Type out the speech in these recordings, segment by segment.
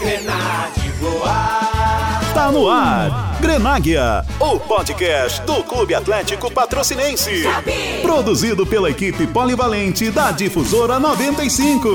Grenade voar. Tá no ar. Grenáguia, o podcast do Clube Atlético Patrocinense. Produzido pela equipe polivalente da Difusora 95.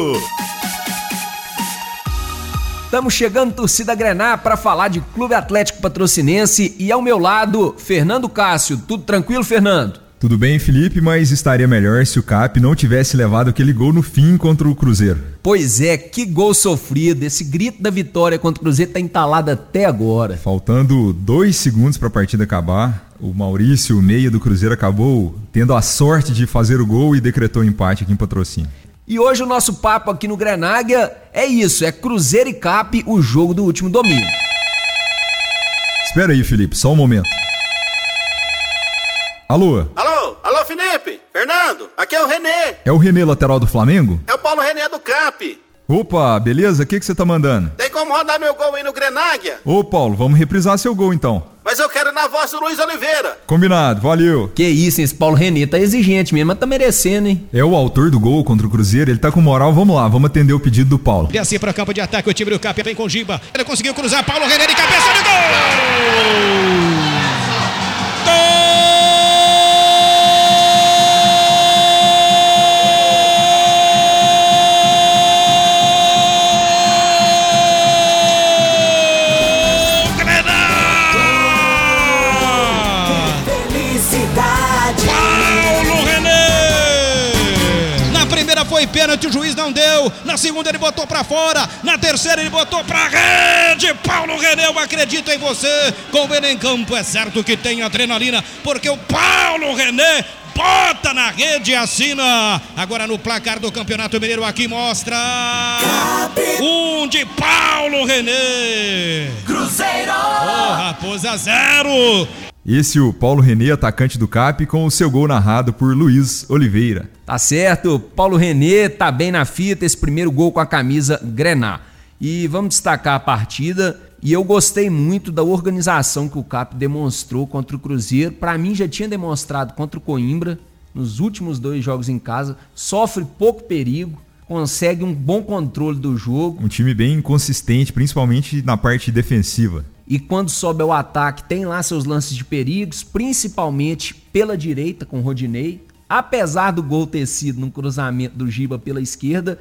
Estamos chegando, torcida Grenar, para falar de Clube Atlético Patrocinense e ao meu lado, Fernando Cássio. Tudo tranquilo, Fernando? Tudo bem, Felipe, mas estaria melhor se o Cap não tivesse levado aquele gol no fim contra o Cruzeiro. Pois é, que gol sofrido. Esse grito da vitória contra o Cruzeiro tá entalado até agora. Faltando dois segundos para a partida acabar, o Maurício, o meia do Cruzeiro, acabou tendo a sorte de fazer o gol e decretou o empate aqui em patrocínio. E hoje o nosso papo aqui no Grenáguia é isso, é Cruzeiro e Cap, o jogo do último domingo. Espera aí, Felipe, só um momento. Alô? Alô? Alô, Felipe? Fernando? Aqui é o Renê. É o Renê, lateral do Flamengo? É o Paulo Renê do CAP. Opa, beleza? O que, que você tá mandando? Tem como rodar meu gol aí no Grenáguia? Ô, Paulo, vamos reprisar seu gol então. Mas eu quero na voz do Luiz Oliveira. Combinado, valeu. Que isso, hein? Esse Paulo Renê tá exigente mesmo, mas tá merecendo, hein? É o autor do gol contra o Cruzeiro, ele tá com moral, vamos lá, vamos atender o pedido do Paulo. E assim para campo de ataque, o time do Cap vem com Giba. Ele conseguiu cruzar, Paulo Renê de cabeça de gol! Felicidade. Primeira foi pênalti, o juiz não deu. Na segunda ele botou pra fora. Na terceira ele botou pra rede. Paulo René, eu acredito em você. Com ele em campo, é certo que tem adrenalina, porque o Paulo René bota na rede e assina. Agora no placar do Campeonato Mineiro aqui mostra. Um de Paulo René. Cruzeiro. Ô, Raposa zero. Esse o Paulo Renê, atacante do Cap, com o seu gol narrado por Luiz Oliveira. Tá certo, Paulo Renê tá bem na fita, esse primeiro gol com a camisa Grená. E vamos destacar a partida. E eu gostei muito da organização que o Cap demonstrou contra o Cruzeiro. Para mim já tinha demonstrado contra o Coimbra nos últimos dois jogos em casa. Sofre pouco perigo, consegue um bom controle do jogo. Um time bem consistente, principalmente na parte defensiva. E quando sobe ao ataque, tem lá seus lances de perigos, principalmente pela direita com o Rodinei. Apesar do gol ter sido num cruzamento do Giba pela esquerda,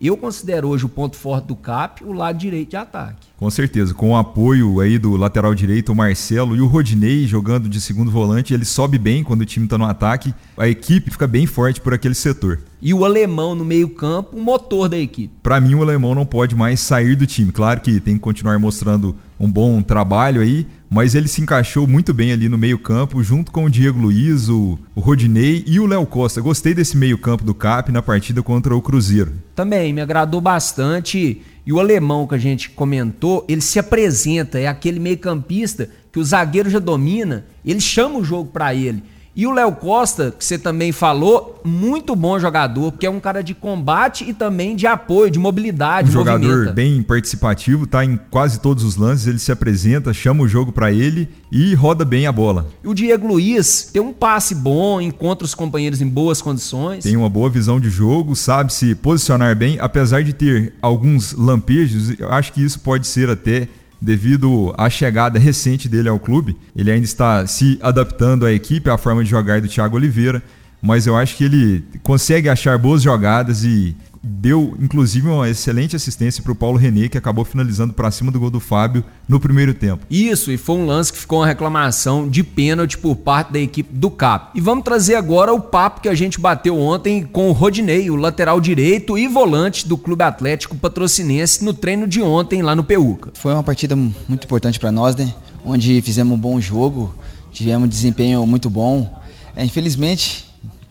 eu considero hoje o ponto forte do CAP o lado direito de ataque. Com certeza, com o apoio aí do lateral direito, o Marcelo e o Rodinei jogando de segundo volante, ele sobe bem quando o time tá no ataque, a equipe fica bem forte por aquele setor. E o alemão no meio-campo, o motor da equipe. Para mim, o alemão não pode mais sair do time. Claro que tem que continuar mostrando um bom trabalho aí, mas ele se encaixou muito bem ali no meio-campo, junto com o Diego Luiz, o, o Rodinei e o Léo Costa. Gostei desse meio-campo do CAP na partida contra o Cruzeiro. Também me agradou bastante. E o alemão que a gente comentou, ele se apresenta, é aquele meio-campista que o zagueiro já domina, ele chama o jogo para ele. E o Léo Costa, que você também falou, muito bom jogador, porque é um cara de combate e também de apoio, de mobilidade, Um jogador movimenta. bem participativo, tá em quase todos os lances, ele se apresenta, chama o jogo para ele e roda bem a bola. E o Diego Luiz tem um passe bom, encontra os companheiros em boas condições. Tem uma boa visão de jogo, sabe se posicionar bem, apesar de ter alguns lampejos, eu acho que isso pode ser até devido à chegada recente dele ao clube. Ele ainda está se adaptando à equipe, à forma de jogar do Thiago Oliveira, mas eu acho que ele consegue achar boas jogadas e deu inclusive uma excelente assistência para o Paulo René, que acabou finalizando para cima do gol do Fábio no primeiro tempo. Isso, e foi um lance que ficou uma reclamação de pênalti por parte da equipe do CAP. E vamos trazer agora o papo que a gente bateu ontem com o Rodinei, o lateral direito e volante do Clube Atlético Patrocinense no treino de ontem lá no Peuca. Foi uma partida muito importante para nós, né? Onde fizemos um bom jogo, tivemos um desempenho muito bom. É, infelizmente,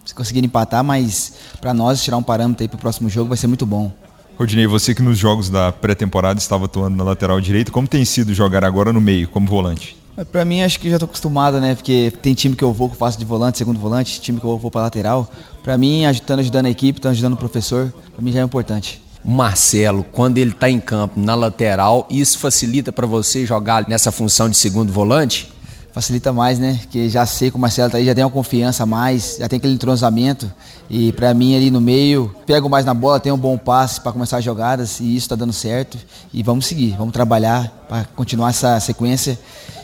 se conseguir empatar, mas para nós tirar um parâmetro aí para o próximo jogo vai ser muito bom. Rodinei, você que nos jogos da pré-temporada estava atuando na lateral direita, como tem sido jogar agora no meio, como volante? Para mim, acho que já tô acostumado, né? Porque tem time que eu vou que eu faço de volante, segundo volante, time que eu vou para lateral. Para mim, estando ajudando a equipe, estando ajudando o professor, para mim já é importante. O Marcelo, quando ele tá em campo na lateral, isso facilita para você jogar nessa função de segundo volante? Facilita mais, né? Que já sei que o Marcelo tá aí, já tem uma confiança a mais, já tem aquele entrosamento. E para mim ali no meio, pego mais na bola, tenho um bom passe para começar as jogadas e isso está dando certo. E vamos seguir, vamos trabalhar para continuar essa sequência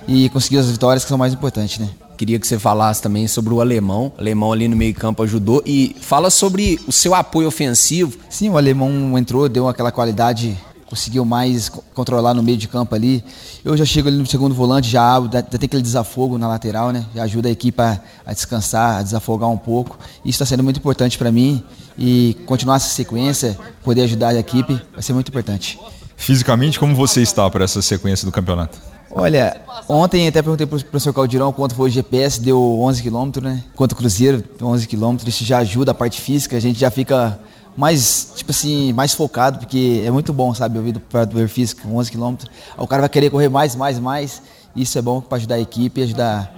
e conseguir as vitórias que são mais importantes, né? Queria que você falasse também sobre o alemão. O alemão ali no meio-campo ajudou. E fala sobre o seu apoio ofensivo. Sim, o alemão entrou, deu aquela qualidade conseguiu mais controlar no meio de campo ali. Eu já chego ali no segundo volante, já abro, já tem aquele desafogo na lateral, né? Já ajuda a equipe a, a descansar, a desafogar um pouco. Isso está sendo muito importante para mim e continuar essa sequência, poder ajudar a equipe, vai ser muito importante. Fisicamente, como você está para essa sequência do campeonato? Olha, ontem até perguntei para o professor Caldirão quanto foi o GPS, deu 11 km, né? Quanto o Cruzeiro, 11 km. Isso já ajuda a parte física, a gente já fica mais, tipo assim, mais focado, porque é muito bom, sabe, ouvir do preparador físico, 11 km. O cara vai querer correr mais, mais, mais. Isso é bom para ajudar a equipe e ajudar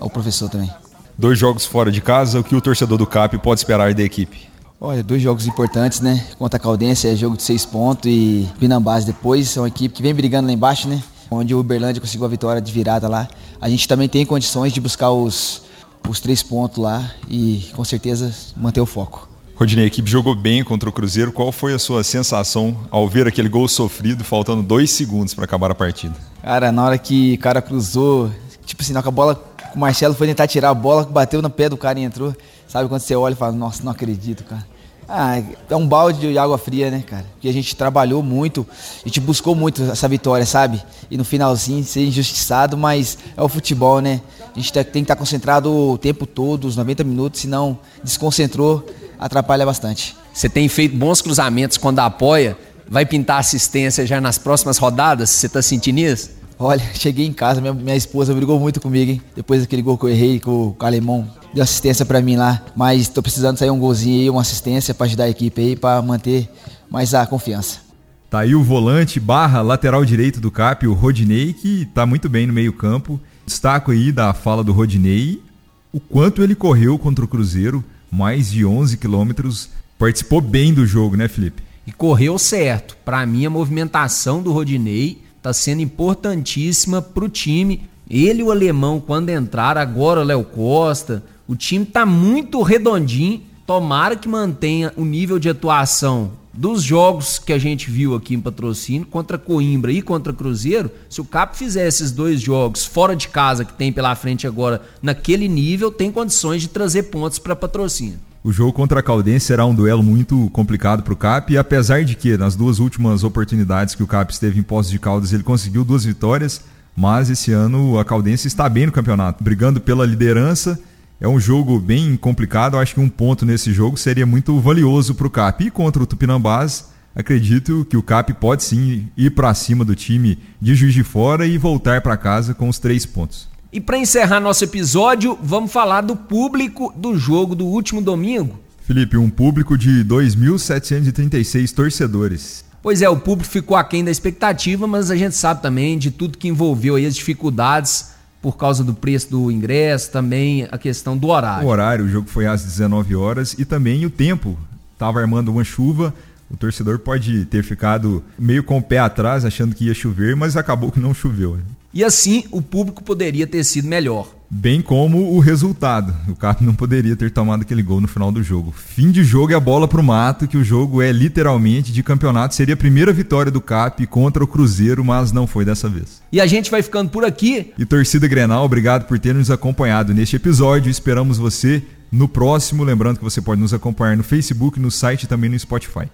o professor também. Dois jogos fora de casa, o que o torcedor do CAP pode esperar da equipe? Olha, dois jogos importantes, né? Contra a Caldense é jogo de seis pontos e Pinambás depois. É uma equipe que vem brigando lá embaixo, né? onde o Uberlândia conseguiu a vitória de virada lá. A gente também tem condições de buscar os, os três pontos lá e com certeza manter o foco. Rodinei, a equipe jogou bem contra o Cruzeiro. Qual foi a sua sensação ao ver aquele gol sofrido, faltando dois segundos para acabar a partida? Cara, na hora que o cara cruzou, tipo assim, na a bola, o Marcelo foi tentar tirar a bola, bateu no pé do cara e entrou. Sabe quando você olha e fala, nossa, não acredito, cara. Ah, é um balde de água fria, né, cara? Porque a gente trabalhou muito, a gente buscou muito essa vitória, sabe? E no finalzinho ser injustiçado, mas é o futebol, né? A gente tem que estar concentrado o tempo todo, os 90 minutos, senão desconcentrou, atrapalha bastante. Você tem feito bons cruzamentos quando apoia, vai pintar assistência já nas próximas rodadas? Você está sentindo isso? Olha, cheguei em casa, minha, minha esposa brigou muito comigo, hein? Depois daquele gol que eu errei com o Calemão, deu assistência para mim lá. Mas estou precisando sair um golzinho aí, uma assistência para ajudar a equipe aí, para manter mais a confiança. Tá aí o volante barra lateral direito do CAP, o Rodinei, que tá muito bem no meio campo. Destaco aí da fala do Rodinei, o quanto ele correu contra o Cruzeiro, mais de 11 quilômetros. Participou bem do jogo, né, Felipe? E correu certo. Para mim, a movimentação do Rodinei está sendo importantíssima para o time. Ele e o alemão, quando entrar, agora o Léo Costa, o time está muito redondinho. Tomara que mantenha o nível de atuação dos jogos que a gente viu aqui em patrocínio contra Coimbra e contra Cruzeiro. Se o Cap fizer esses dois jogos fora de casa que tem pela frente agora naquele nível, tem condições de trazer pontos para patrocínio. O jogo contra a Caldense será um duelo muito complicado para o Cap, e apesar de que nas duas últimas oportunidades que o Cap esteve em Poços de Caldas ele conseguiu duas vitórias, mas esse ano a Caldense está bem no campeonato, brigando pela liderança. É um jogo bem complicado, acho que um ponto nesse jogo seria muito valioso para o Cap. E contra o Tupinambás, acredito que o Cap pode sim ir para cima do time de Juiz de Fora e voltar para casa com os três pontos. E para encerrar nosso episódio, vamos falar do público do jogo do último domingo. Felipe, um público de 2.736 torcedores. Pois é, o público ficou aquém da expectativa, mas a gente sabe também de tudo que envolveu aí as dificuldades por causa do preço do ingresso, também a questão do horário. O horário, o jogo foi às 19 horas e também o tempo. Estava armando uma chuva, o torcedor pode ter ficado meio com o pé atrás, achando que ia chover, mas acabou que não choveu. E assim o público poderia ter sido melhor. Bem como o resultado. O Cap não poderia ter tomado aquele gol no final do jogo. Fim de jogo e a bola pro mato, que o jogo é literalmente de campeonato. Seria a primeira vitória do Cap contra o Cruzeiro, mas não foi dessa vez. E a gente vai ficando por aqui. E torcida Grenal, obrigado por ter nos acompanhado neste episódio. Esperamos você no próximo. Lembrando que você pode nos acompanhar no Facebook, no site e também no Spotify.